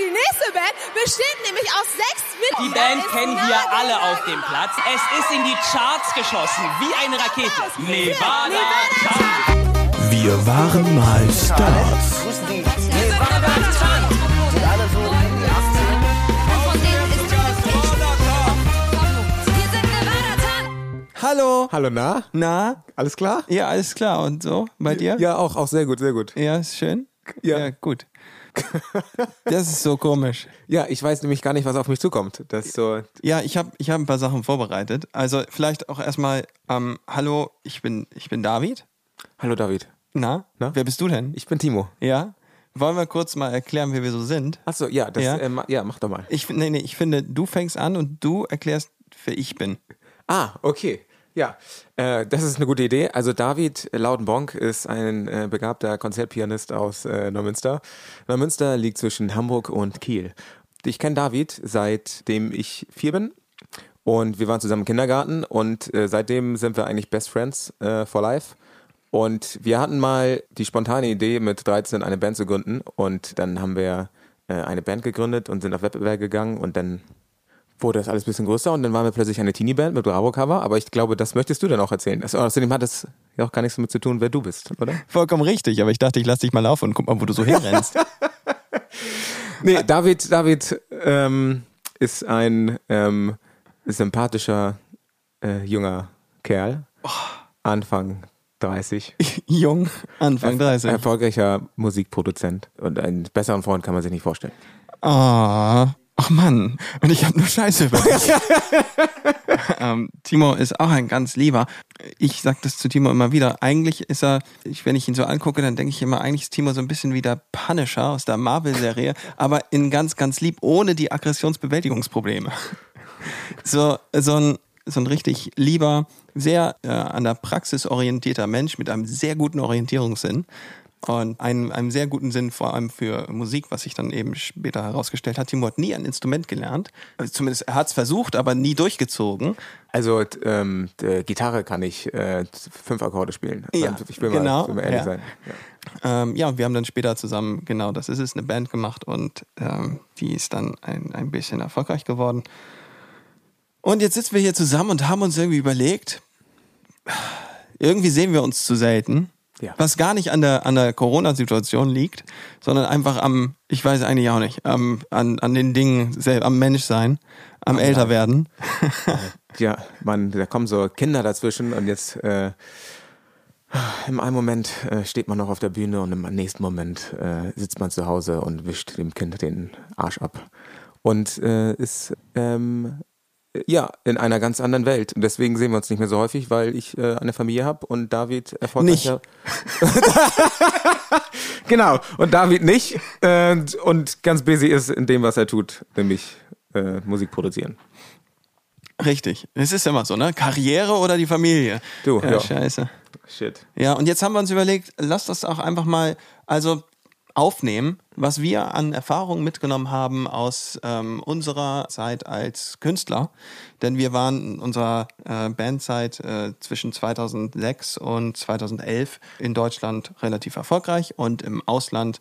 die nächste Band besteht nämlich aus sechs Mitgliedern. Die Band kennen wir alle auf dem Platz. Es ist in die Charts geschossen, wie eine Rakete. Nevada, Nevada. Wir waren mal Stars. Grüßen die Nevada Tan. Sind alle so die 18. Von denen ist es echt. Wir sind Nevada Tan. Hallo. Hallo, na? Na? Alles klar? Ja, alles klar. Und so? Bei dir? Ja, auch, auch sehr gut, sehr gut. Ja, ist schön? Ja. gut. Das ist so komisch. Ja, ich weiß nämlich gar nicht, was auf mich zukommt. Das so. Ja, ich habe ich hab ein paar Sachen vorbereitet. Also vielleicht auch erstmal, ähm, hallo, ich bin, ich bin David. Hallo, David. Na? Na? Wer bist du denn? Ich bin Timo. Ja? Wollen wir kurz mal erklären, wer wir so sind? Achso, ja, das, Ja. ja. Äh, ma- ja, mach doch mal. Ich, nee, nee, ich finde, du fängst an und du erklärst, wer ich bin. Ah, okay. Ja, äh, das ist eine gute Idee. Also David Laudenbonk ist ein äh, begabter Konzertpianist aus äh, Neumünster. Neumünster liegt zwischen Hamburg und Kiel. Ich kenne David seitdem ich vier bin und wir waren zusammen im Kindergarten und äh, seitdem sind wir eigentlich Best Friends äh, for Life. Und wir hatten mal die spontane Idee, mit 13 eine Band zu gründen und dann haben wir äh, eine Band gegründet und sind auf Wettbewerb gegangen und dann wurde das alles ein bisschen größer und dann waren wir plötzlich eine Teenie-Band mit Bravo-Cover, aber ich glaube, das möchtest du dann auch erzählen. Das, außerdem hat das ja auch gar nichts damit zu tun, wer du bist, oder? Vollkommen richtig, aber ich dachte, ich lass dich mal laufen und guck mal, wo du so hinrennst. Nee, David, David ähm, ist ein ähm, sympathischer äh, junger Kerl, Anfang 30, Jung, Anfang 30. erfolgreicher Musikproduzent und einen besseren Freund kann man sich nicht vorstellen. Ah, ach Mann, und ich habe nur Scheiße über dich. ähm, Timo ist auch ein ganz lieber. Ich sag das zu Timo immer wieder. Eigentlich ist er, ich, wenn ich ihn so angucke, dann denke ich immer, eigentlich ist Timo so ein bisschen wie der Punisher aus der Marvel-Serie, aber in ganz, ganz lieb, ohne die Aggressionsbewältigungsprobleme. So, so ein so ein richtig lieber, sehr äh, an der Praxis orientierter Mensch mit einem sehr guten Orientierungssinn und einem, einem sehr guten Sinn vor allem für Musik, was sich dann eben später herausgestellt hat. Timo hat nie ein Instrument gelernt. Also zumindest er hat es versucht, aber nie durchgezogen. Also ähm, d- Gitarre kann ich äh, fünf Akkorde spielen. Ja, ich will genau, mal, will mal ehrlich ja. sein. Ja. Ähm, ja, und wir haben dann später zusammen, genau, das ist es, eine Band gemacht und ähm, die ist dann ein, ein bisschen erfolgreich geworden. Und jetzt sitzen wir hier zusammen und haben uns irgendwie überlegt, irgendwie sehen wir uns zu selten. Ja. Was gar nicht an der, an der Corona-Situation liegt, sondern einfach am, ich weiß eigentlich auch nicht, am, an, an den Dingen, selber, am Menschsein, am Älterwerden. Ja, man, da kommen so Kinder dazwischen und jetzt äh, im einen Moment äh, steht man noch auf der Bühne und im nächsten Moment äh, sitzt man zu Hause und wischt dem Kind den Arsch ab. Und äh, ist ähm, ja in einer ganz anderen Welt. Und deswegen sehen wir uns nicht mehr so häufig, weil ich äh, eine Familie habe und David erfolgreicher. genau, und David nicht. Äh, und ganz busy ist in dem, was er tut, nämlich äh, Musik produzieren. Richtig. Es ist immer so, ne? Karriere oder die Familie? Du, ja. ja. Scheiße. Shit. Ja, und jetzt haben wir uns überlegt, lass das auch einfach mal, also aufnehmen, was wir an Erfahrungen mitgenommen haben aus ähm, unserer Zeit als Künstler. Denn wir waren in unserer äh, Bandzeit äh, zwischen 2006 und 2011 in Deutschland relativ erfolgreich und im Ausland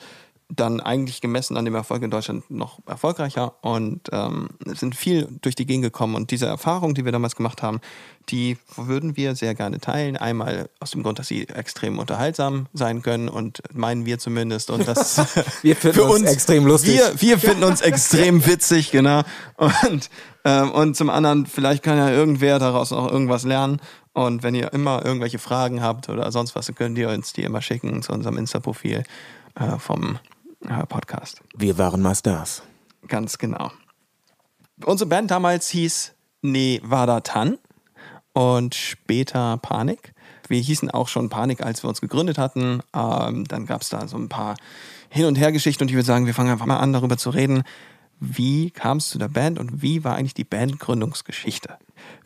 dann eigentlich gemessen an dem Erfolg in Deutschland noch erfolgreicher und ähm, sind viel durch die Gegend gekommen. Und diese Erfahrung, die wir damals gemacht haben, die würden wir sehr gerne teilen. Einmal aus dem Grund, dass sie extrem unterhaltsam sein können und meinen wir zumindest. Und das Wir finden uns extrem lustig. Wir, wir finden uns extrem witzig, genau. Und, ähm, und zum anderen, vielleicht kann ja irgendwer daraus auch irgendwas lernen. Und wenn ihr immer irgendwelche Fragen habt oder sonst was, dann könnt ihr uns die immer schicken zu unserem Insta-Profil äh, vom Podcast. Wir waren mal Stars. Ganz genau. Unsere Band damals hieß Nevada Tan und später Panik. Wir hießen auch schon Panik, als wir uns gegründet hatten. Ähm, dann gab es da so ein paar Hin- und Hergeschichten und ich würde sagen, wir fangen einfach mal an, darüber zu reden. Wie kam es zu der Band und wie war eigentlich die Bandgründungsgeschichte?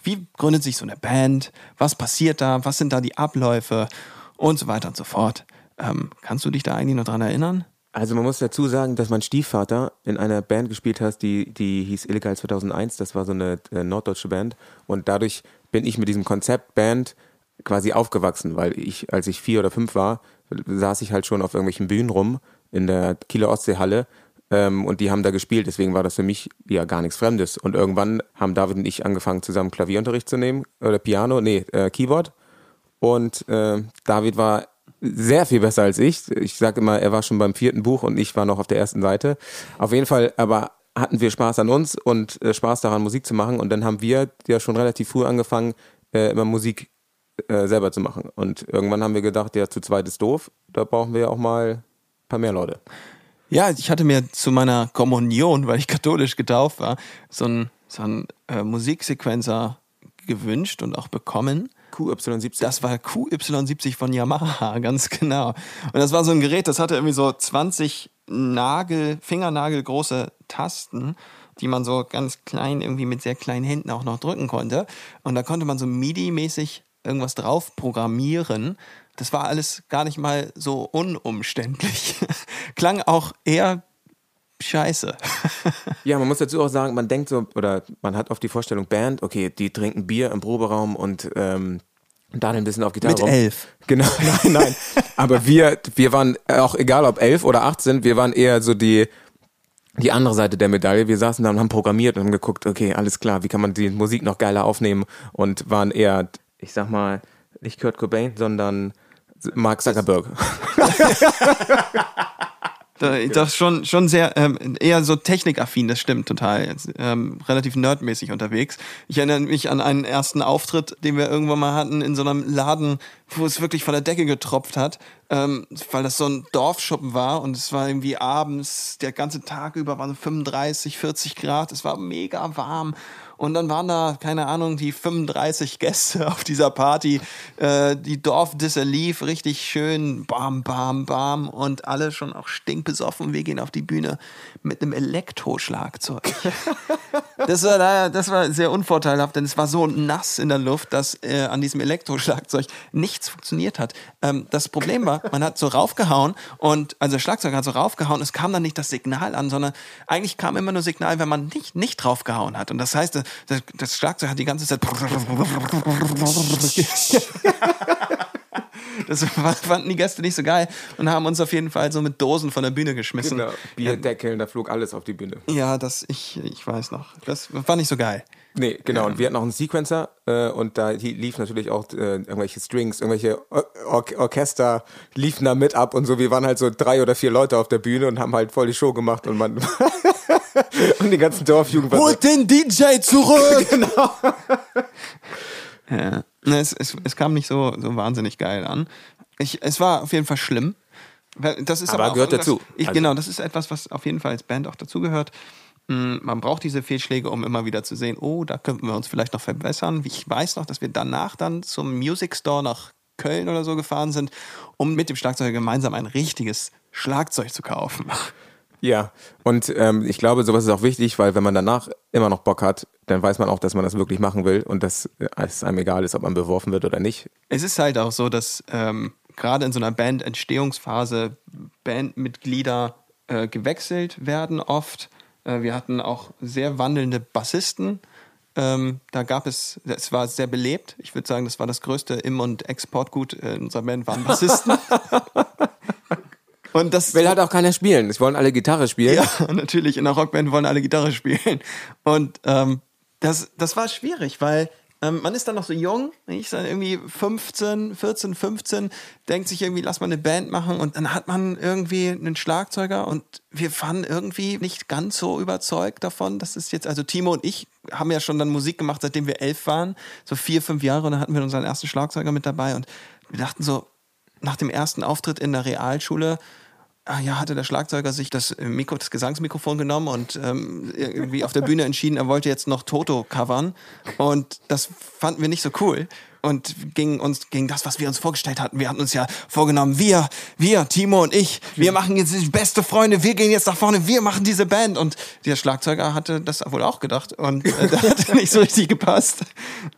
Wie gründet sich so eine Band? Was passiert da? Was sind da die Abläufe? Und so weiter und so fort. Ähm, kannst du dich da eigentlich noch dran erinnern? Also man muss dazu sagen, dass mein Stiefvater in einer Band gespielt hat, die, die hieß Illegal 2001. Das war so eine äh, norddeutsche Band. Und dadurch bin ich mit diesem Konzept Band quasi aufgewachsen, weil ich, als ich vier oder fünf war, saß ich halt schon auf irgendwelchen Bühnen rum in der Kieler Ostseehalle ähm, und die haben da gespielt, deswegen war das für mich ja gar nichts Fremdes. Und irgendwann haben David und ich angefangen, zusammen Klavierunterricht zu nehmen, oder Piano, nee, äh, Keyboard. Und äh, David war sehr viel besser als ich. Ich sage immer, er war schon beim vierten Buch und ich war noch auf der ersten Seite. Auf jeden Fall, aber hatten wir Spaß an uns und äh, Spaß daran, Musik zu machen. Und dann haben wir ja schon relativ früh angefangen, äh, immer Musik äh, selber zu machen. Und irgendwann haben wir gedacht, ja, zu zweit ist doof. Da brauchen wir ja auch mal ein paar mehr Leute. Ja, ich hatte mir zu meiner Kommunion, weil ich katholisch getauft war, so einen so einen, äh, Musiksequenzer gewünscht und auch bekommen. QY70. Das war QY70 von Yamaha, ganz genau. Und das war so ein Gerät, das hatte irgendwie so 20 Nagel, Fingernagelgroße Tasten, die man so ganz klein irgendwie mit sehr kleinen Händen auch noch drücken konnte. Und da konnte man so MIDI-mäßig irgendwas drauf programmieren. Das war alles gar nicht mal so unumständlich. Klang auch eher scheiße. Ja, man muss dazu auch sagen, man denkt so, oder man hat oft die Vorstellung, Band, okay, die trinken Bier im Proberaum und ähm, dann ein bisschen auf Gitarre Mit rum. elf. Genau, nein, nein. Aber wir, wir waren auch egal ob elf oder acht sind, wir waren eher so die, die andere Seite der Medaille. Wir saßen da und haben programmiert und haben geguckt, okay, alles klar, wie kann man die Musik noch geiler aufnehmen und waren eher, ich sag mal, nicht Kurt Cobain, sondern Mark Zuckerberg. Da- Das schon, schon sehr, ähm, eher so technikaffin, das stimmt total. Ähm, relativ nerdmäßig unterwegs. Ich erinnere mich an einen ersten Auftritt, den wir irgendwann mal hatten in so einem Laden, wo es wirklich von der Decke getropft hat, ähm, weil das so ein Dorfschuppen war und es war irgendwie abends, der ganze Tag über waren so 35, 40 Grad, es war mega warm. Und dann waren da, keine Ahnung, die 35 Gäste auf dieser Party. Äh, die Dorfdisse lief richtig schön, bam, bam, bam. Und alle schon auch stinkbesoffen. Wir gehen auf die Bühne mit einem Elektroschlagzeug. Das war, da- das war sehr unvorteilhaft, denn es war so nass in der Luft, dass äh, an diesem Elektroschlagzeug nichts funktioniert hat. Ähm, das Problem war, man hat so raufgehauen und, also der Schlagzeuger hat so raufgehauen, es kam dann nicht das Signal an, sondern eigentlich kam immer nur Signal, wenn man nicht, nicht draufgehauen hat. Und das heißt, das, das Schlagzeug hat die ganze Zeit. Das fanden die Gäste nicht so geil und haben uns auf jeden Fall so mit Dosen von der Bühne geschmissen. Genau. Bierdeckeln, da flog alles auf die Bühne. Ja, das, ich, ich weiß noch. Das war nicht so geil. Nee, genau. Und wir hatten auch einen Sequencer äh, und da lief natürlich auch äh, irgendwelche Strings, irgendwelche Or Or Orchester liefen da mit ab und so. Wir waren halt so drei oder vier Leute auf der Bühne und haben halt voll die Show gemacht und man und die ganzen Dorfjugend Holt den DJ zurück! genau. ja. Es, es, es kam nicht so, so wahnsinnig geil an. Ich, es war auf jeden Fall schlimm. Das ist Aber aber, gehört dazu. Ich, Also- Genau, das ist etwas, was auf jeden Fall als Band auch dazugehört. Mm, Man braucht diese Fehlschläge, um immer wieder zu sehen, oh, da könnten wir uns vielleicht noch verbessern. Ich weiß noch, dass wir danach dann zum Music Store nach Köln oder so gefahren sind, um mit dem Schlagzeuger gemeinsam ein richtiges Schlagzeug zu kaufen. Ja, und ähm, ich glaube, sowas ist auch wichtig, weil wenn man danach immer noch Bock hat, dann weiß man auch, dass man das wirklich machen will und dass äh, es einem egal ist, ob man beworfen wird oder nicht. Es ist halt auch so, dass ähm, gerade in so einer Band-Entstehungsphase Bandmitglieder äh, gewechselt werden oft. Äh, wir hatten auch sehr wandelnde Bassisten. Ähm, da gab es, es war sehr belebt. Ich würde sagen, das war das größte Im- und Exportgut äh, in unserer Band waren Bassisten. und das Will halt auch keiner spielen. Es wollen alle Gitarre spielen. ja, natürlich. In der Rockband wollen alle Gitarre spielen. Und ähm, das, das war schwierig, weil ähm, man ist dann noch so jung. Ich dann irgendwie 15, 14, 15, denkt sich irgendwie, lass mal eine Band machen. Und dann hat man irgendwie einen Schlagzeuger und wir waren irgendwie nicht ganz so überzeugt davon, dass es jetzt, also Timo und ich haben ja schon dann Musik gemacht, seitdem wir elf waren, so vier, fünf Jahre. Und dann hatten wir unseren ersten Schlagzeuger mit dabei und wir dachten so, nach dem ersten Auftritt in der Realschule Ah ja, hatte der Schlagzeuger sich das, äh, Mikro, das Gesangsmikrofon genommen und ähm, irgendwie auf der Bühne entschieden, er wollte jetzt noch Toto covern. Und das fanden wir nicht so cool. Und gegen uns, gegen das, was wir uns vorgestellt hatten. Wir hatten uns ja vorgenommen, wir, wir, Timo und ich, wir machen jetzt die beste Freunde, wir gehen jetzt nach vorne, wir machen diese Band. Und der Schlagzeuger hatte das wohl auch gedacht. Und äh, das hat nicht so richtig gepasst.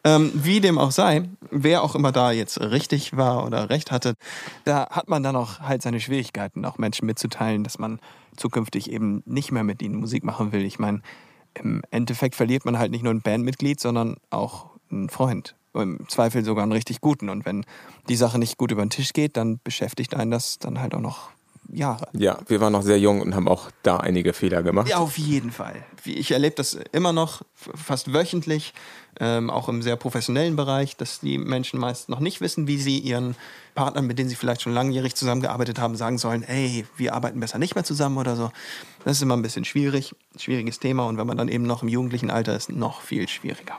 Ähm, wie dem auch sei, wer auch immer da jetzt richtig war oder recht hatte, da hat man dann auch halt seine Schwierigkeiten, auch Menschen mitzuteilen, dass man zukünftig eben nicht mehr mit ihnen Musik machen will. Ich meine, im Endeffekt verliert man halt nicht nur ein Bandmitglied, sondern auch einen Freund. Im Zweifel sogar einen richtig guten. Und wenn die Sache nicht gut über den Tisch geht, dann beschäftigt einen das dann halt auch noch Jahre. Ja, wir waren noch sehr jung und haben auch da einige Fehler gemacht. Ja, auf jeden Fall. Ich erlebe das immer noch fast wöchentlich, ähm, auch im sehr professionellen Bereich, dass die Menschen meist noch nicht wissen, wie sie ihren Partnern, mit denen sie vielleicht schon langjährig zusammengearbeitet haben, sagen sollen, ey, wir arbeiten besser nicht mehr zusammen oder so. Das ist immer ein bisschen schwierig, schwieriges Thema und wenn man dann eben noch im jugendlichen Alter ist, noch viel schwieriger.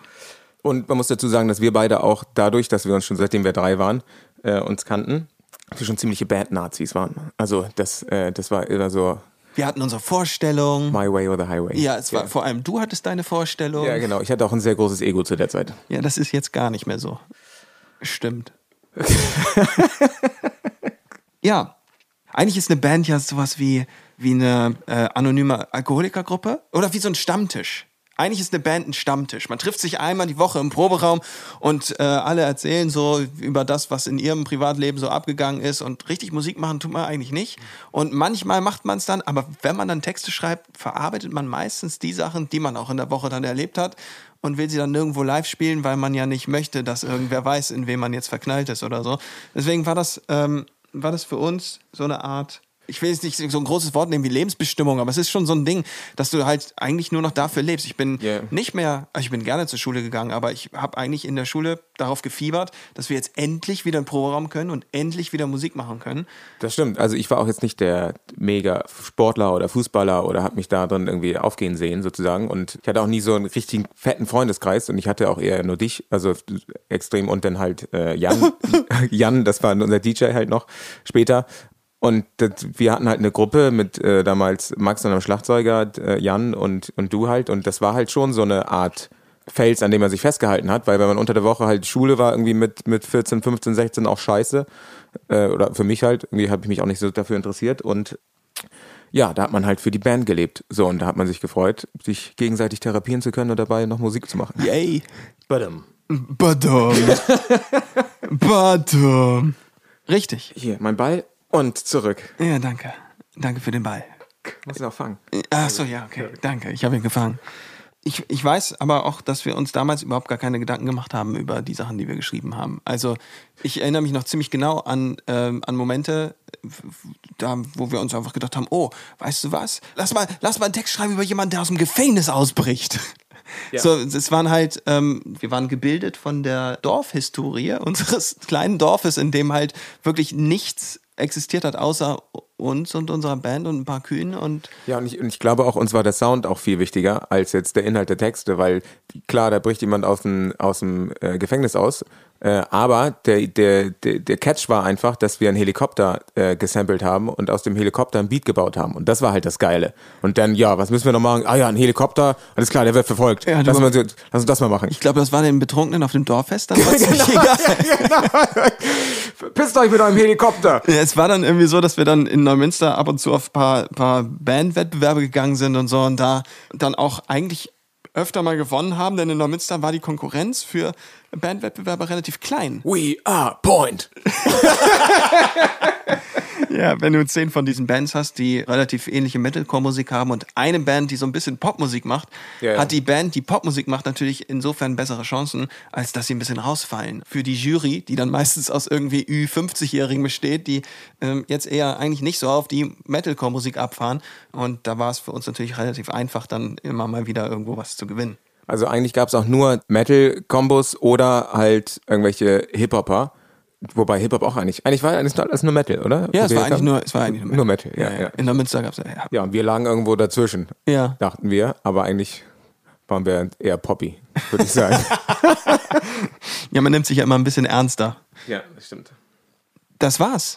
Und man muss dazu sagen, dass wir beide auch dadurch, dass wir uns schon seitdem wir drei waren, äh, uns kannten, wir schon ziemliche Bad-Nazis waren. Also das, äh, das war immer so Wir hatten unsere Vorstellung. My Way or the Highway. Ja, es war vor allem du hattest deine Vorstellung. Ja, genau. Ich hatte auch ein sehr großes Ego zu der Zeit. Ja, das ist jetzt gar nicht mehr so. Stimmt. ja. Eigentlich ist eine Band ja sowas wie, wie eine äh, anonyme Alkoholikergruppe oder wie so ein Stammtisch. Eigentlich ist eine Band ein Stammtisch. Man trifft sich einmal die Woche im Proberaum und äh, alle erzählen so über das, was in ihrem Privatleben so abgegangen ist. Und richtig Musik machen tut man eigentlich nicht. Und manchmal macht man es dann, aber wenn man dann Texte schreibt, verarbeitet man meistens die Sachen, die man auch in der Woche dann erlebt hat und will sie dann nirgendwo live spielen, weil man ja nicht möchte, dass irgendwer weiß, in wem man jetzt verknallt ist oder so. Deswegen war das, ähm, war das für uns so eine Art, ich will jetzt nicht so ein großes Wort nehmen wie Lebensbestimmung, aber es ist schon so ein Ding, dass du halt eigentlich nur noch dafür lebst. Ich bin Yeah. nicht mehr, also ich bin gerne zur Schule gegangen, aber ich habe eigentlich in der Schule darauf gefiebert, dass wir jetzt endlich wieder in den Proberaum können und endlich wieder Musik machen können. Das stimmt. Also ich war auch jetzt nicht der mega Sportler oder Fußballer oder habe mich da drin irgendwie aufgehen sehen sozusagen. Und ich hatte auch nie so einen richtigen fetten Freundeskreis und ich hatte auch eher nur dich, also extrem und dann halt äh, Jan. Jan, das war unser DJ halt noch später. Und das, wir hatten halt eine Gruppe mit äh, damals Max und einem Schlagzeuger, äh, Jan und, und du halt. Und das war halt schon so eine Art Fels, an dem man sich festgehalten hat, weil wenn man unter der Woche halt Schule war, irgendwie mit, mit 14, 15, 16 auch scheiße. Äh, oder für mich halt, irgendwie habe ich mich auch nicht so dafür interessiert. Und ja, da hat man halt für die Band gelebt. So, und da hat man sich gefreut, sich gegenseitig therapieren zu können und dabei noch Musik zu machen. Yay! Badum. Badum. Badum. Richtig. Hier, mein Ball und zurück. Ja, danke. Danke für den Ball. Muss ich auch fangen. Ach so, ja, okay. Danke, ich habe ihn gefangen. Ich, ich weiß aber auch, dass wir uns damals überhaupt gar keine Gedanken gemacht haben über die Sachen, die wir geschrieben haben. Also ich erinnere mich noch ziemlich genau an, ähm, an Momente, da, wo wir uns einfach gedacht haben, oh, weißt du was? Lass mal, lass mal einen Text schreiben über jemanden, der aus dem Gefängnis ausbricht. So, es waren halt, ähm, wir waren gebildet von der Dorfhistorie unseres kleinen Dorfes, in dem halt wirklich nichts existiert hat, außer uns und unserer Band und ein paar Kühen und Ja, und ich, und ich glaube auch, uns war der Sound auch viel wichtiger als jetzt der Inhalt der Texte, weil klar, da bricht jemand aus dem, aus dem äh, Gefängnis aus. Äh, aber der, der, der, der Catch war einfach, dass wir einen Helikopter äh, gesampelt haben und aus dem Helikopter ein Beat gebaut haben. Und das war halt das Geile. Und dann, ja, was müssen wir noch machen? Ah ja, ein Helikopter, alles klar, der wird verfolgt. Ja, lass, jetzt- lass uns das mal machen. Ich glaube, das war den Betrunkenen auf dem Dorffest. Dann nicht egal. Pisst euch mit eurem Helikopter! Ja, es war dann irgendwie so, dass wir dann in Neumünster ab und zu auf ein paar, paar Bandwettbewerbe gegangen sind und so und da dann auch eigentlich öfter mal gewonnen haben, denn in Neumünster war die Konkurrenz für Bandwettbewerbe relativ klein. We are point! Ja, wenn du zehn von diesen Bands hast, die relativ ähnliche Metalcore-Musik haben und eine Band, die so ein bisschen Popmusik macht, ja. hat die Band, die Popmusik macht, natürlich insofern bessere Chancen, als dass sie ein bisschen rausfallen. Für die Jury, die dann meistens aus irgendwie Ü50-Jährigen besteht, die ähm, jetzt eher eigentlich nicht so auf die Metalcore-Musik abfahren. Und da war es für uns natürlich relativ einfach, dann immer mal wieder irgendwo was zu gewinnen. Also eigentlich gab es auch nur Metal-Kombos oder halt irgendwelche Hip-Hopper. Wobei Hip-Hop auch eigentlich. Eigentlich war eigentlich alles nur Metal, oder? Ja, es war eigentlich nur, es war eigentlich Nur Metal, ja, ja. In Neumünster gab es ja. Ja, und wir lagen irgendwo dazwischen, Ja. dachten wir. Aber eigentlich waren wir eher Poppy, würde ich sagen. ja, man nimmt sich ja immer ein bisschen ernster. ja, das stimmt. das war's.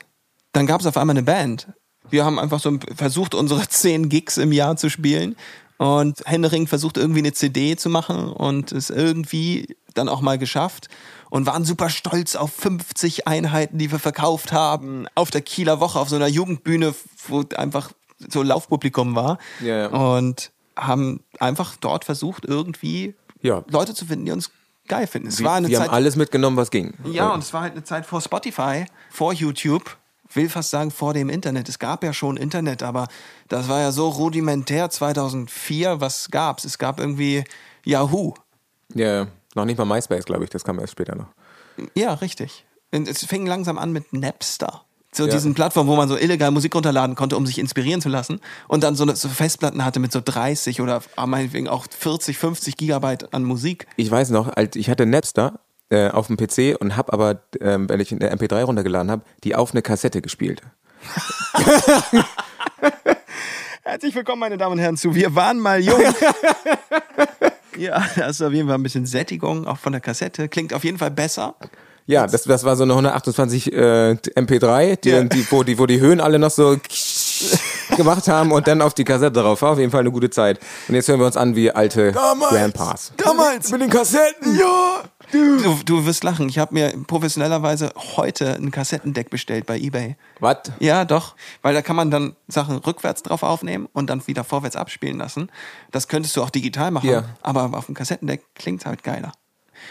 Dann gab es auf einmal eine Band. Wir haben einfach so versucht, unsere zehn Gigs im Jahr zu spielen und Händering versucht, irgendwie eine CD zu machen und es irgendwie dann auch mal geschafft und waren super stolz auf 50 Einheiten, die wir verkauft haben, auf der Kieler Woche, auf so einer Jugendbühne, wo einfach so Laufpublikum war Ja, ja. und haben einfach dort versucht, irgendwie Ja. Leute zu finden, die uns geil finden. Es Wir, war eine wir Zeit, haben alles mitgenommen, was ging. ja, und es war halt eine Zeit vor Spotify, vor YouTube, will fast sagen vor dem Internet. Es gab ja schon Internet, aber das war ja so rudimentär 2004. Was gab's? Es gab irgendwie Yahoo. ja, noch nicht mal MySpace, glaube ich. Das kam erst später noch. Ja, richtig. Und es fing langsam an mit Napster. zu Ja. diesen Plattformen, wo man so illegal Musik runterladen konnte, um sich inspirieren zu lassen. Und dann so, eine, so Festplatten hatte mit so 30 oder meinetwegen auch 40, 50 Gigabyte an Musik. Ich weiß noch, als ich hatte Napster äh, auf dem PC und habe aber, ähm, wenn ich eine MP3 runtergeladen habe, die auf eine Kassette gespielt. Herzlich willkommen, meine Damen und Herren, zu Wir waren mal jung. ja, das ist auf jeden Fall ein bisschen Sättigung, auch von der Kassette. Klingt auf jeden Fall besser. Ja, das, das war so eine 128 äh, MP3, die, Ja. die, wo, die, wo die Höhen alle noch so gemacht haben und dann auf die Kassette drauf. War auf jeden Fall eine gute Zeit. Und jetzt hören wir uns an wie alte Grandpas. Damals! Mit den Kassetten! Ja! Du, du wirst lachen. Ich habe mir professionellerweise heute ein Kassettendeck bestellt bei eBay. Was? Ja, doch. Weil da kann man dann Sachen rückwärts drauf aufnehmen und dann wieder vorwärts abspielen lassen. Das könntest du auch digital machen. Ja. Aber auf dem Kassettendeck klingt halt geiler.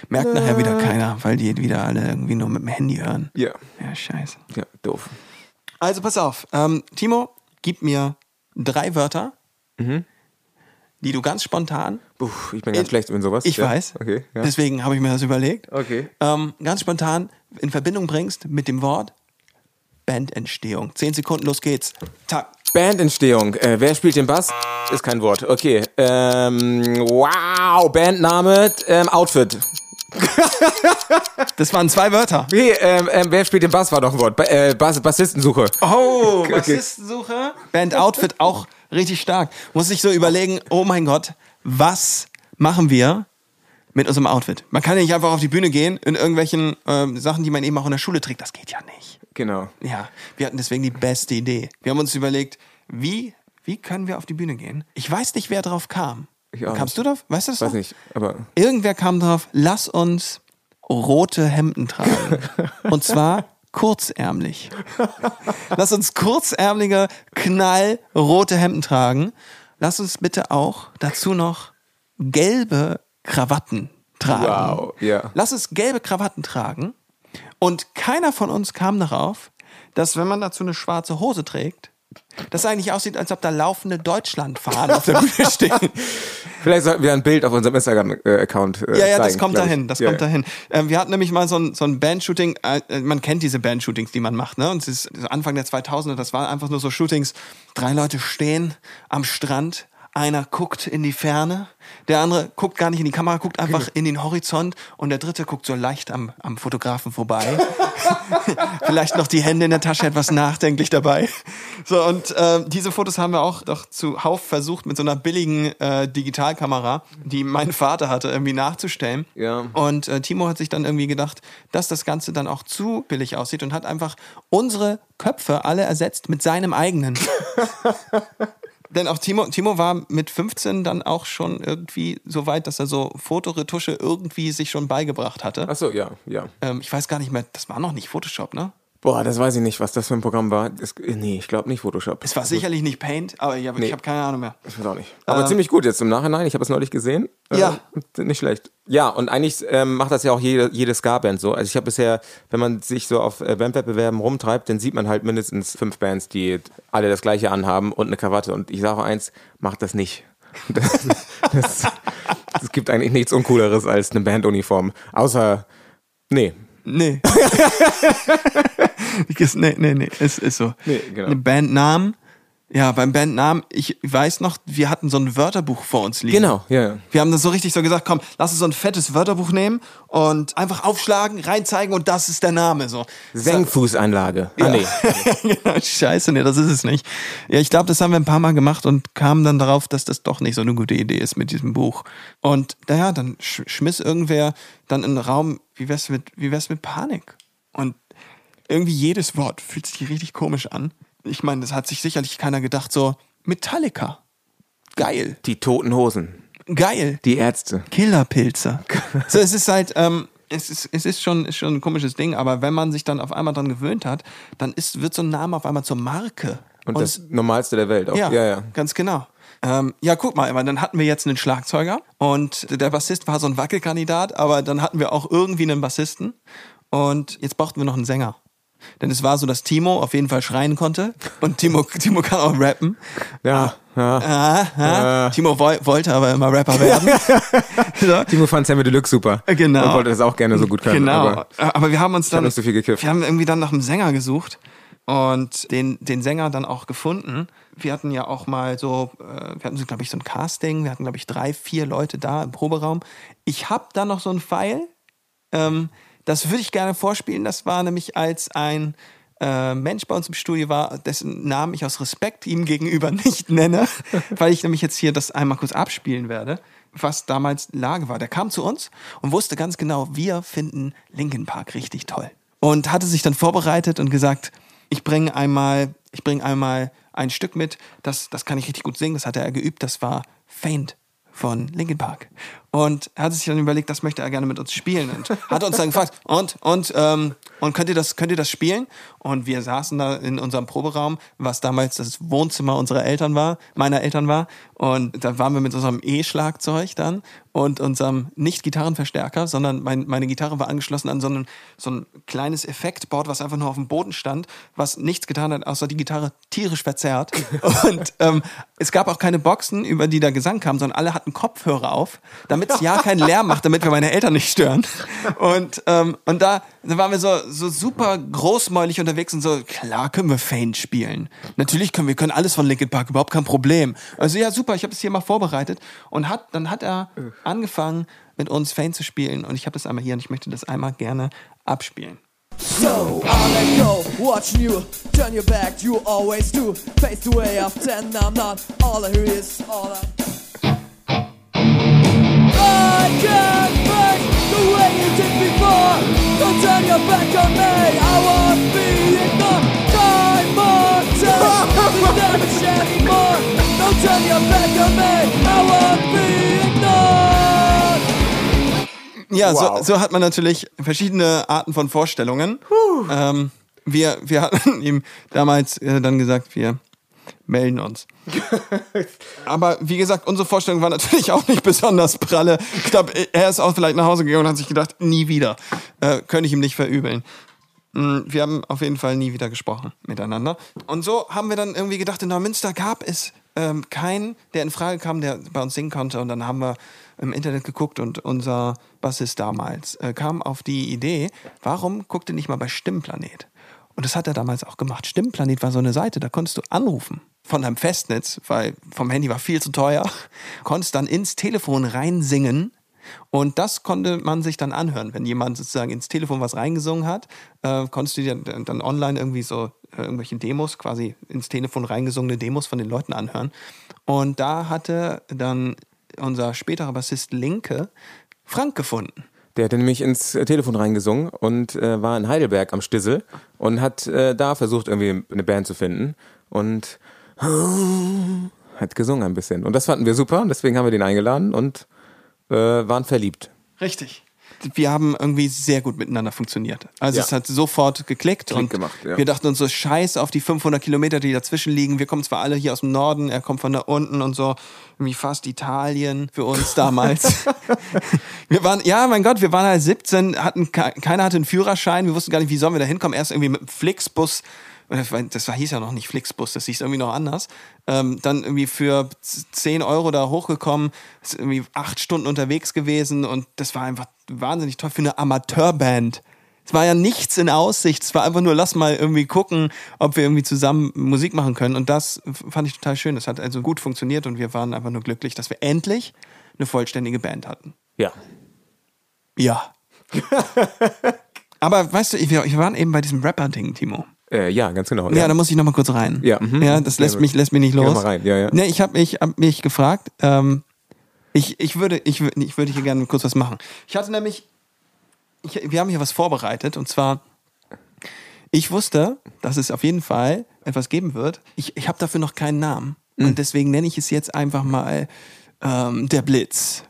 Merkt nachher wieder keiner, weil die wieder alle irgendwie nur mit dem Handy hören. Ja. Ja, scheiße. Ja, doof. Also pass auf. Ähm, Timo, gib mir drei Wörter, die du ganz spontan. Puh, ich bin ganz In- schlecht in sowas. Ich ja. weiß. Okay. Ja. Deswegen habe ich mir das überlegt. Okay. Ähm, ganz spontan in Verbindung bringst mit dem Wort Bandentstehung. Zehn Sekunden, los geht's. Tag. Bandentstehung. Äh, wer spielt den Bass? Ist kein Wort. Okay. Ähm, wow. Bandname. Ähm, Outfit. Das waren zwei Wörter. Okay, ähm, ähm, wer spielt den Bass war doch ein Wort. Ba äh, Bass Bassistensuche. Oh, Bassistensuche. Band Outfit auch richtig stark. Muss ich so überlegen, oh mein Gott, was machen wir mit unserem Outfit? Man kann ja nicht einfach auf die Bühne gehen in irgendwelchen ähm, Sachen, die man eben auch in der Schule trägt. Das geht ja nicht. Genau. Ja, wir hatten deswegen die beste Idee. Wir haben uns überlegt, wie, wie können wir auf die Bühne gehen? Ich weiß nicht, wer drauf kam. Ich auch Kamst nicht. du drauf? Weißt du das Weiß noch? nicht, aber Irgendwer kam drauf, lass uns rote Hemden tragen. Und zwar kurzärmlich. Lass uns kurzärmelige, knallrote Hemden tragen. Lass uns bitte auch dazu noch gelbe Krawatten tragen. Wow, ja. Lass uns gelbe Krawatten tragen. Und keiner von uns kam darauf, dass wenn man dazu eine schwarze Hose trägt, das eigentlich aussieht, als ob da laufende Deutschlandfahnen auf der Bühne stehen. vielleicht sollten wir ein Bild auf unserem Instagram-Account äh, Ja, ja, zeigen, das kommt dahin, das ja, kommt dahin. Ähm, wir hatten nämlich mal so ein, so ein Bandshooting, äh, äh, man kennt diese Bandshootings, die man macht, ne? Und es ist Anfang der 2000er, das waren einfach nur so Shootings, drei Leute stehen am Strand, einer guckt in die Ferne, der andere guckt gar nicht in die Kamera, guckt einfach in den Horizont und der dritte guckt so leicht am, am Fotografen vorbei. Vielleicht noch die Hände in der Tasche, etwas nachdenklich dabei. So, und äh, diese Fotos haben wir auch doch zuhauf versucht, mit so einer billigen äh, Digitalkamera, die mein Vater hatte, irgendwie nachzustellen. Ja. Und äh, Timo hat sich dann irgendwie gedacht, dass das Ganze dann auch zu billig aussieht und hat einfach unsere Köpfe alle ersetzt mit seinem eigenen. Denn auch Timo, Timo war mit 15 dann auch schon irgendwie so weit, dass er so Fotoretusche irgendwie sich schon beigebracht hatte. Ach so, ja, ja. Ähm, ich weiß gar nicht mehr, das war noch nicht Photoshop, ne? Boah, das weiß ich nicht, was das für ein Programm war. Das, nee, ich glaube nicht Photoshop. Es war sicherlich nicht Paint, aber ich habe Nee. hab keine Ahnung mehr. Ich weiß auch nicht. Aber ziemlich gut jetzt im Nachhinein. Ich habe es neulich gesehen. Äh, Ja. Nicht schlecht. Ja, und eigentlich ähm, macht das ja auch jede, jede Ska-Band so. Also ich habe bisher, wenn man sich so auf äh, Bandwettbewerben rumtreibt, dann sieht man halt mindestens fünf Bands, die alle das gleiche anhaben und eine Krawatte. Und ich sage eins, macht das nicht. Das, das, es gibt eigentlich nichts Uncooleres als eine Banduniform. Außer, nee. Nee. nee, nee, nee, es ist so. Nee, genau. Eine Bandnamen. Ja, beim Bandnamen, ich weiß noch, wir hatten so ein Wörterbuch vor uns liegen. Genau, ja, ja. Wir haben das so richtig so gesagt, komm, lass uns so ein fettes Wörterbuch nehmen und einfach aufschlagen, reinzeigen und das ist der Name. So. Senkfußanlage. Ah, nee. genau, scheiße, nee, das ist es nicht. Ja, ich glaube, das haben wir ein paar Mal gemacht und kamen dann darauf, dass das doch nicht so eine gute Idee ist mit diesem Buch. Und naja, dann sch schmiss irgendwer dann in den Raum, wie wär's mit, wie wär's mit Panik? Und irgendwie jedes Wort fühlt sich richtig komisch an. Ich meine, das hat sich sicherlich keiner gedacht, so Metallica. Geil. Die toten Hosen. Geil. Die Ärzte. Killerpilze. so, es ist halt, ähm, es ist, es ist schon, ist schon ein komisches Ding, aber wenn man sich dann auf einmal dran gewöhnt hat, dann ist, wird so ein Name auf einmal zur Marke. Und, Und das Normalste der Welt auch. ja, ja. ja. ganz genau. Ähm, ja, guck mal, dann hatten wir jetzt einen Schlagzeuger und der Bassist war so ein Wackelkandidat, aber dann hatten wir auch irgendwie einen Bassisten und jetzt brauchten wir noch einen Sänger. Denn es war so, dass Timo auf jeden Fall schreien konnte und Timo, Timo kann auch rappen. Ja, ja. Ah, ah. Timo woll, wollte aber immer Rapper werden. so. Timo fand Sammy Deluxe super. Genau. Und wollte das auch gerne so gut können. Genau. Aber Aber, wir haben uns dann, nicht so viel gekifft. wir haben irgendwie dann nach einem Sänger gesucht und den, den Sänger dann auch gefunden. Wir hatten ja auch mal so, äh, wir hatten so, glaube ich, so ein Casting. Wir hatten, glaube ich, drei, vier Leute da im Proberaum. Ich habe da noch so ein Pfeil. Ähm, das würde ich gerne vorspielen. Das war nämlich als ein äh, Mensch bei uns im Studio war, dessen Namen ich aus Respekt ihm gegenüber nicht nenne, weil ich nämlich jetzt hier das einmal kurz abspielen werde, was damals Lage war. Der kam zu uns und wusste ganz genau, wir finden Linkin Park richtig toll. Und hatte sich dann vorbereitet und gesagt, ich bringe einmal, ich bringe einmal ein Stück mit, das, das kann ich richtig gut singen, das hatte er geübt, das war Faint von Linkin Park. Und er hat sich dann überlegt, das möchte er gerne mit uns spielen und hat uns dann gefragt, und, und, ähm, und könnt ihr das, könnt ihr das spielen? Und wir saßen da in unserem Proberaum, was damals das Wohnzimmer unserer Eltern war, meiner Eltern war. Und da waren wir mit unserem E-Schlagzeug dann und unserem nicht Gitarrenverstärker, sondern mein, meine Gitarre war angeschlossen an so ein, so ein kleines Effektboard, was einfach nur auf dem Boden stand, was nichts getan hat, außer die Gitarre tierisch verzerrt. Und ähm, es gab auch keine Boxen, über die der Gesang kam, sondern alle hatten Kopfhörer auf, damit es ja keinen Lärm macht, damit wir meine Eltern nicht stören. Und, ähm, und da, waren wir so, so super großmäulig unterwegs und so, klar können wir Faint spielen. Natürlich können wir können alles von Linkin Park, überhaupt kein Problem. Also ja, super, ich habe das hier mal vorbereitet. Und hat, dann hat er angefangen, mit uns Faint zu spielen. Und ich habe das einmal hier und ich möchte das einmal gerne abspielen. So, I'll let go, watching you Turn your back, you always do Face the way of ten, I'm not All I hear is all I I can't face the way you did before. Don't turn your back on me, I won't be ignored Time on time, we never share anymore. Don't turn your back on me, I won't be ignored. Ja, Wow. so, so hat man natürlich verschiedene Arten von Vorstellungen. Ähm, wir, wir hatten ihm damals äh, dann gesagt, wir melden uns. Aber wie gesagt, unsere Vorstellung war natürlich auch nicht besonders pralle. Ich glaube, er ist auch vielleicht nach Hause gegangen und hat sich gedacht, nie wieder. Äh, könnte ich ihm nicht verübeln. Mm, Wir haben auf jeden Fall nie wieder gesprochen miteinander. Und so haben wir dann irgendwie gedacht, in Neumünster gab es ähm, keinen, der in Frage kam, der bei uns singen konnte. Und dann haben wir im Internet geguckt und unser Bassist damals äh, kam auf die Idee, warum guckt ihr nicht mal bei Stimmplanet? Und das hat er damals auch gemacht. Stimmplanet war so eine Seite, da konntest du anrufen von deinem Festnetz, weil vom Handy war viel zu teuer. Konntest dann ins Telefon reinsingen und das konnte man sich dann anhören, wenn jemand sozusagen ins Telefon was reingesungen hat, äh, konntest du dir dann dann online irgendwie so äh, irgendwelche Demos, quasi ins Telefon reingesungene Demos von den Leuten anhören. Und da hatte dann unser späterer Bassist Linke Frank gefunden. Der hat nämlich ins äh, Telefon reingesungen und äh, war in Heidelberg am Stissel und hat äh, da versucht, irgendwie eine Band zu finden und hat gesungen ein bisschen. Und das fanden wir super und deswegen haben wir den eingeladen und äh, waren verliebt. Richtig. Wir haben irgendwie sehr gut miteinander funktioniert. Also Ja. es hat sofort geklickt und gemacht, ja. wir dachten uns so, scheiß auf die 500 Kilometer, die dazwischen liegen. Wir kommen zwar alle hier aus dem Norden, er kommt von da unten und so, irgendwie fast Italien für uns damals. wir waren, ja, mein Gott, wir waren halt 17, hatten, ke- keiner hatte einen Führerschein, wir wussten gar nicht, wie sollen wir da hinkommen. Erst irgendwie mit dem Flixbus das war, das war, hieß ja noch nicht Flixbus, das hieß irgendwie noch anders. Ähm, dann irgendwie für z- 10 Euro da hochgekommen, ist irgendwie acht Stunden unterwegs gewesen und das war einfach wahnsinnig toll für eine Amateurband. Es war ja nichts in Aussicht, es war einfach nur, lass mal irgendwie gucken, ob wir irgendwie zusammen Musik machen können. Und das fand ich total schön. Das hat also gut funktioniert und wir waren einfach nur glücklich, dass wir endlich eine vollständige Band hatten. Ja. Ja. Aber weißt du, wir, wir waren eben bei diesem Rapper-Ding, Timo. Äh, ja, ganz genau. Ja, da muss ich noch mal kurz rein. Ja, mhm. ja das lässt Ja, mich, lässt mich nicht los. mal rein, ja, ja. Nee, ich habe mich, hab mich gefragt, ähm, ich, ich, würde, ich, ich würde hier gerne kurz was machen. Ich hatte nämlich, ich, wir haben hier was vorbereitet und zwar, ich wusste, dass es auf jeden Fall etwas geben wird. Ich, ich habe dafür noch keinen Namen Mhm. und deswegen nenne ich es jetzt einfach mal ähm, der Blitz.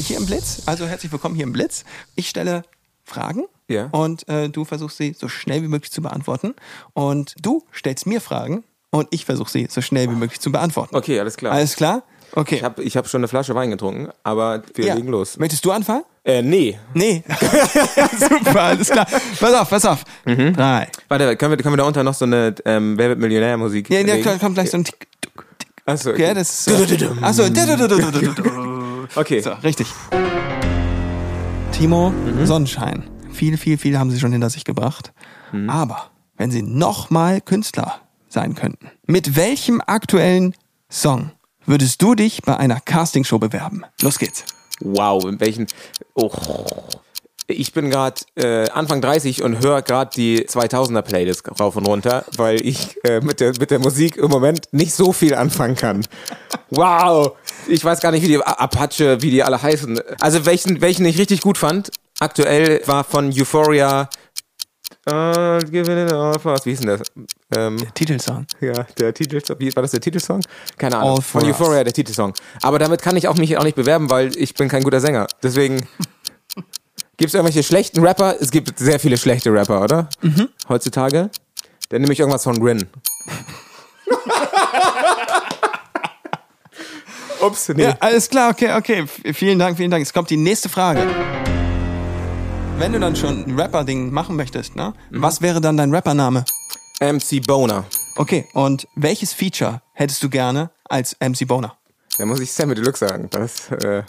Hier im Blitz, also herzlich willkommen hier im Blitz. Ich stelle Fragen Ja. und äh, du versuchst sie so schnell wie möglich zu beantworten. Und du stellst mir Fragen und ich versuche sie so schnell wie möglich zu beantworten. Okay, alles klar. Alles klar? Okay. Ich habe ich hab schon eine Flasche Wein getrunken, aber wir Ja. legen los. Möchtest du anfangen? Äh, nee. Nee. Super, alles klar. Pass auf, pass auf. Mhm. Drei. Warte, können wir, können wir da unter noch so eine ähm, Wer wird Millionär-Musik Ja, ja, kommt- gleich so ein Tick. Achso, Okay, okay. das ist. Achso. Okay. So, richtig. Timo, Sonnenschein. Viel, viel, viel haben sie schon hinter sich gebracht. Aber wenn sie nochmal Künstler sein könnten, mit welchem aktuellen Song würdest du dich bei einer Castingshow bewerben? Los geht's. Wow, in welchen. Oh. Ich bin gerade äh, Anfang 30 und höre gerade die 2000er Playlist rauf und runter, weil ich äh, mit, der, mit der Musik im Moment nicht so viel anfangen kann. Wow! Ich weiß gar nicht, wie die Apache, wie die alle heißen. Also welchen, welchen ich richtig gut fand, aktuell war von Euphoria. Uh, give it all for us. Wie hieß denn das? Ähm, Titelsong. ja, der Titelsong. Wie, war das der Titelsong? Keine Ahnung. Von Us. Euphoria, der Titelsong. Aber damit kann ich auch mich auch nicht bewerben, weil ich bin kein guter Sänger. Deswegen gibt es irgendwelche schlechten Rapper. Es gibt sehr viele schlechte Rapper, oder? Mhm. Heutzutage. Dann nehme ich irgendwas von Rin. Ups, nee. Ja, alles klar, okay, okay. Vielen Dank, vielen Dank. Es kommt die nächste Frage. Wenn du dann schon ein Rapper-Ding machen möchtest, ne? Was wäre dann dein Rappername? MC Boner. Okay, und welches Feature hättest du gerne als MC Boner? Da muss ich Sammy Deluxe sagen. Das, äh,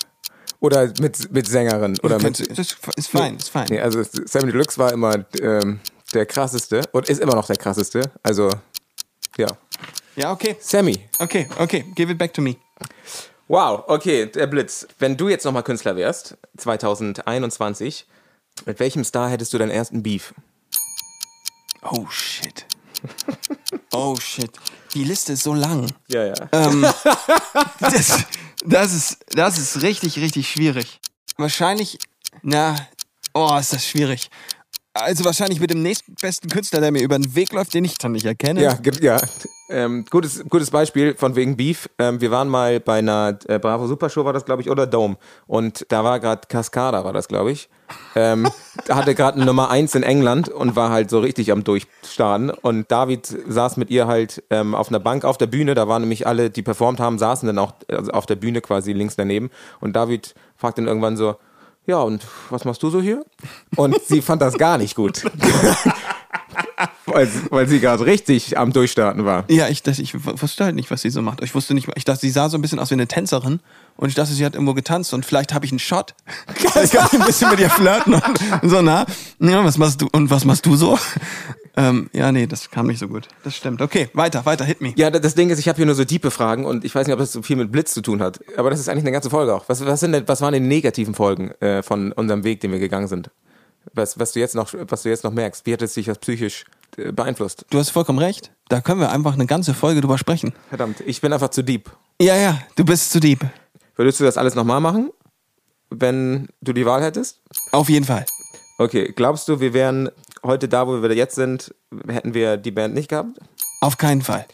oder mit, mit Sängerin. Oder mit, das ist fein, ist fein. Nee, also Sammy Deluxe war immer ähm, der krasseste und ist immer noch der krasseste. Also, ja. Ja, okay. Sammy. Okay, okay. Give it back to me. Wow, okay, der Blitz. Wenn du jetzt nochmal Künstler wärst, 2021, mit welchem Star hättest du deinen ersten Beef? Oh shit. Oh shit. Die Liste ist so lang. Ja, ja. Ähm, das, das, ist, das ist richtig, richtig schwierig. Wahrscheinlich, na, oh, ist das schwierig. Also wahrscheinlich mit dem nächstbesten Künstler, der mir über den Weg läuft, den ich dann nicht erkenne. Ja, gibt- ja. Ähm, gutes, gutes Beispiel von wegen Beef. Ähm, wir waren mal bei einer äh, Bravo Super Show, war das, glaube ich, oder Dome. Und da war gerade Cascada, war das, glaube ich. Ähm, hatte gerade eine Nummer eins in England und war halt so richtig am Durchstarten. Und David saß mit ihr halt ähm, auf einer Bank auf der Bühne. Da waren nämlich alle, die performt haben, saßen dann auch äh, auf der Bühne quasi links daneben. Und David fragt dann irgendwann so, ja, und was machst du so hier? Und sie fand das gar nicht gut. weil, sie- weil sie gerade richtig am Durchstarten war. Ja, ich, das, ich wusste halt nicht, was sie so macht. Ich wusste nicht, ich dachte, sie sah so ein bisschen aus wie eine Tänzerin und ich dachte, sie hat irgendwo getanzt und vielleicht habe ich einen Shot. Ich kann ein bisschen mit ihr flirten und so, na, ja, was machst du und was machst du so? Ähm, ja, nee, das kam nicht so gut. Das stimmt. Okay, weiter, weiter, hit me. Ja, das Ding ist, ich habe hier nur so diepe Fragen und ich weiß nicht, ob das so viel mit Blitz zu tun hat. Aber das ist eigentlich eine ganze Folge auch. Was, was, sind denn, was waren die negativen Folgen äh, von unserem Weg, den wir gegangen sind? Was, was, du jetzt noch, was du jetzt noch merkst, wie hat es dich das psychisch äh, beeinflusst? Du hast vollkommen recht. Da können wir einfach eine ganze Folge drüber sprechen. Verdammt, ich bin einfach zu deep. Ja, ja, du bist zu deep. Würdest du das alles nochmal machen, wenn du die Wahl hättest? Auf jeden Fall. Okay, glaubst du, wir wären heute da, wo wir jetzt sind, hätten wir die Band nicht gehabt? Auf keinen Fall.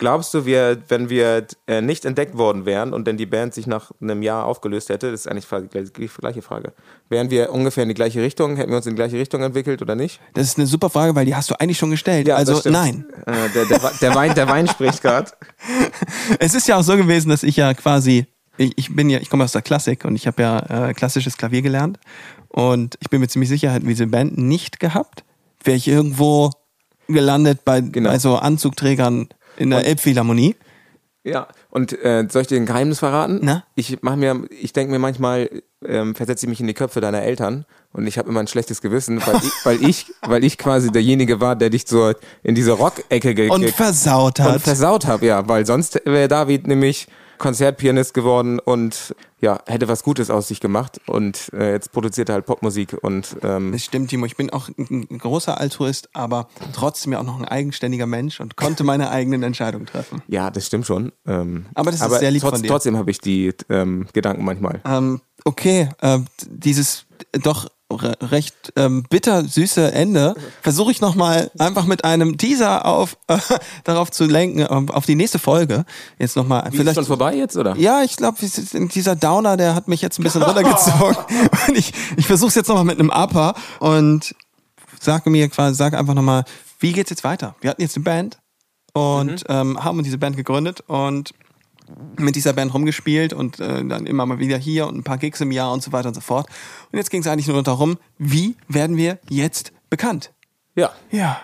Glaubst du, wir, wenn wir äh, nicht entdeckt worden wären und dann die Band sich nach einem Jahr aufgelöst hätte, das ist eigentlich die gleiche- die gleiche Frage, wären wir ungefähr in die gleiche Richtung, hätten wir uns in die gleiche Richtung entwickelt oder nicht? Das ist eine super Frage, weil die hast du eigentlich schon gestellt. das also nein. Äh, der, der, der, Wein, der Wein spricht gerade. Es ist ja auch so gewesen, dass ich ja quasi, ich, ich bin ja, ich komme aus der Klassik und ich habe ja äh, klassisches Klavier gelernt und ich bin mir ziemlich sicher, hätten wir diese Band nicht gehabt, wäre ich irgendwo gelandet bei, Genau. bei so Anzugträgern in der Elbphilharmonie. Ja, und äh, soll ich dir ein Geheimnis verraten? Na? Ich mach mir, ich denke mir manchmal, ähm, versetze ich mich in die Köpfe deiner Eltern und ich habe immer ein schlechtes Gewissen, weil ich, weil ich, weil ich quasi derjenige war, der dich so in diese Rock-Ecke ge Und versaut hat. und versaut habe, ja, weil sonst wäre David nämlich Konzertpianist geworden und ja, hätte was Gutes aus sich gemacht und äh, jetzt produziert er halt Popmusik und ähm, Das stimmt, Timo. Ich bin auch ein ein großer Altruist, aber trotzdem ja auch noch ein eigenständiger Mensch und konnte meine eigenen Entscheidungen treffen. ja, das stimmt schon. Ähm, Aber das ist sehr lieb trotz, von dir. Trotzdem habe ich die ähm, Gedanken manchmal. Ähm, okay, äh, dieses doch recht ähm, bitter süße Ende versuche ich nochmal einfach mit einem Teaser auf äh, darauf zu lenken, ähm, auf die nächste Folge. Jetzt nochmal Wie, ist vielleicht schon vorbei jetzt, oder? Ja, ich glaube, dieser Downer, der hat mich jetzt ein bisschen runtergezogen. und ich, ich versuche es jetzt nochmal mit einem Upper und sage mir quasi, sag einfach nochmal, wie geht's jetzt weiter? Wir hatten jetzt eine Band und ähm, haben diese Band gegründet und mit dieser Band rumgespielt und äh, dann immer mal wieder hier und ein paar Gigs im Jahr und so weiter und so fort. Und jetzt ging es eigentlich nur darum, wie werden wir jetzt bekannt? Ja. Ja,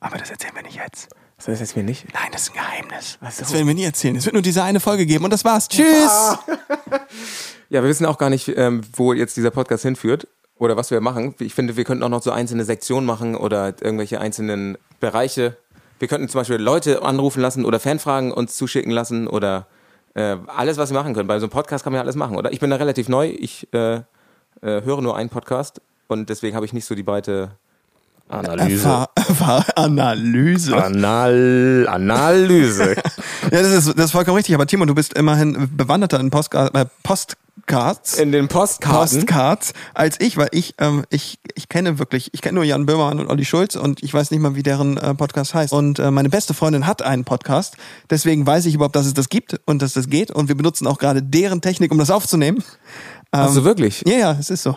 aber das erzählen wir nicht jetzt. Das heißt jetzt mir nicht. Nein, das ist ein Geheimnis. Das werden wir nie erzählen. Es wird nur diese eine Folge geben und das war's. Tschüss! Ja, wir wissen auch gar nicht, ähm, wo jetzt dieser Podcast hinführt. oder was wir machen. Ich finde, wir könnten auch noch so einzelne Sektionen machen oder irgendwelche einzelnen Bereiche. Wir könnten zum Beispiel Leute anrufen lassen oder Fanfragen uns zuschicken lassen oder äh, alles, was wir machen können. Bei so einem Podcast kann man ja alles machen, oder? Ich bin da relativ neu. Ich äh, äh, höre nur einen Podcast und deswegen habe ich nicht so die breite Analyse. Erfahr Erfahr Analyse. Anal Analyse. Ja, das ist, das ist vollkommen richtig. Aber Timo, du bist immerhin bewanderter in Postga äh, Postcards. In den Postkarten. Postcards als ich, weil ich, ähm, ich, ich kenne wirklich, ich kenne nur Jan Böhmermann und Olli Schulz und ich weiß nicht mal, wie deren äh, Podcast heißt. Und äh, meine beste Freundin hat einen Podcast, deswegen weiß ich überhaupt, dass es das gibt und dass das geht. Und wir benutzen auch gerade deren Technik, um das aufzunehmen. Hast du wirklich? Ja, ja, es ist so.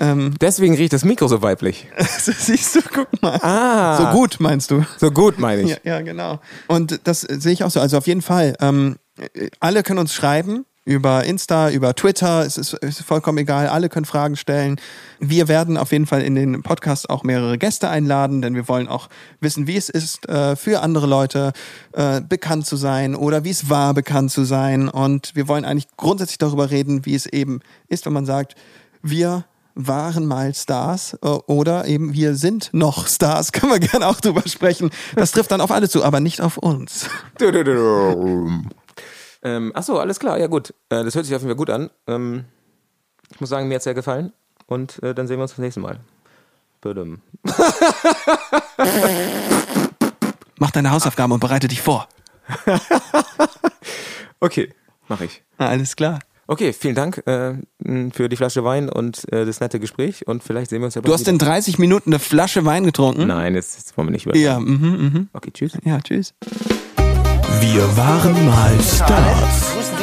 Ähm, Deswegen riecht das Mikro so weiblich. siehst du, guck mal. Ah. So gut, meinst du? So gut, meine ich. Ja, ja, genau. Und das sehe ich auch so. Also auf jeden Fall. Ähm, alle können uns schreiben über Insta, über Twitter. Es ist, ist vollkommen egal. Alle können Fragen stellen. Wir werden auf jeden Fall in den Podcast auch mehrere Gäste einladen, denn wir wollen auch wissen, wie es ist, äh, für andere Leute äh, bekannt zu sein oder wie es war, bekannt zu sein. Und wir wollen eigentlich grundsätzlich darüber reden, wie es eben ist, wenn man sagt, wir waren mal Stars äh, oder eben wir sind noch Stars, können wir gerne auch drüber sprechen. Das trifft dann auf alle zu, aber nicht auf uns. Ähm, ach so, alles klar, ja gut. Äh, das hört sich auf jeden Fall gut an. Ähm, ich muss sagen, mir hat es sehr gefallen. Und äh, dann sehen wir uns das nächste Mal. Badum. Mach deine Hausaufgaben und bereite dich vor. Okay, mache ich. Alles klar. Okay, vielen Dank äh, für die Flasche Wein und äh, das nette Gespräch. Und vielleicht sehen wir uns ja Du bald hast wieder. in 30 Minuten eine Flasche Wein getrunken? Nein, das, das wollen wir nicht über. Ja, mhm, mhm. Okay, tschüss. Ja, tschüss. Wir waren mal Stars.